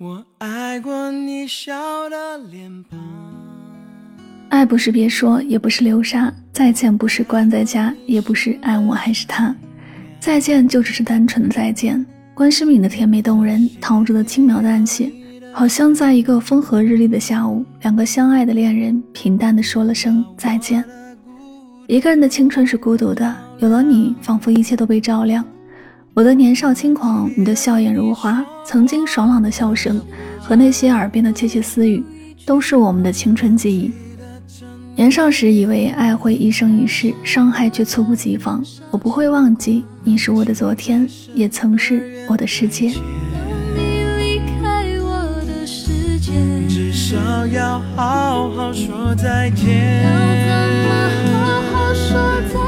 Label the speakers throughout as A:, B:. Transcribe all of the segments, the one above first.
A: 我爱过你笑的脸庞。
B: 爱不是别说，也不是流沙。再见不是关在家，也不是爱我还是他。再见就只是单纯的再见。关诗敏的甜美动人，陶喆的轻描淡写，好像在一个风和日丽的下午，两个相爱的恋人平淡的说了声再见。一个人的青春是孤独的，有了你，仿佛一切都被照亮。我的年少轻狂，你的笑颜如花，曾经爽朗的笑声和那些耳边的窃窃私语，都是我们的青春记忆。年少时以为爱会一生一世，伤害却猝不及防。我不会忘记，你是我的昨天，也曾是我的世界。
A: 至少要好好说再见。
C: 要怎么好好说再见？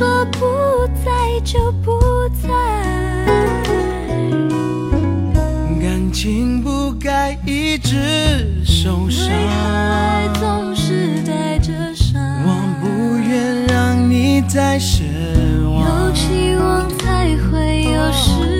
C: 就不在，
A: 感情不该一直受伤。
C: 爱总是带着伤，
A: 我不愿让你再失望。
C: 有期望才会有失望。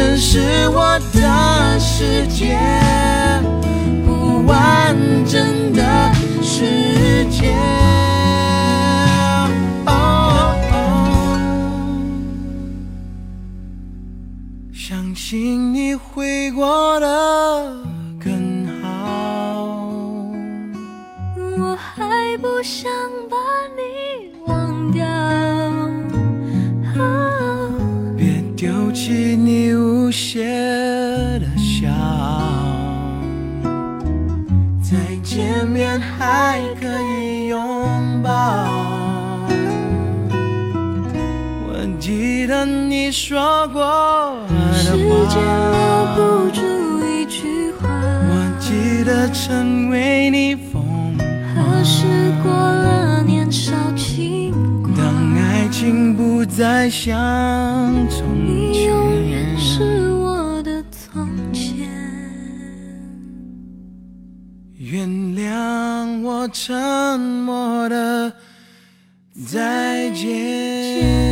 A: 你曾是我的世界，不完整的世界。相信你会过得更好。
C: 我还不想把
A: 的笑。再见面还可以拥抱。我记得你说过的
C: 话，留不住一句话。
A: 我记得曾为你疯
C: 狂。何时过了年少轻狂？
A: 当爱情不再像
C: 从前，
A: 原谅我沉默的再见。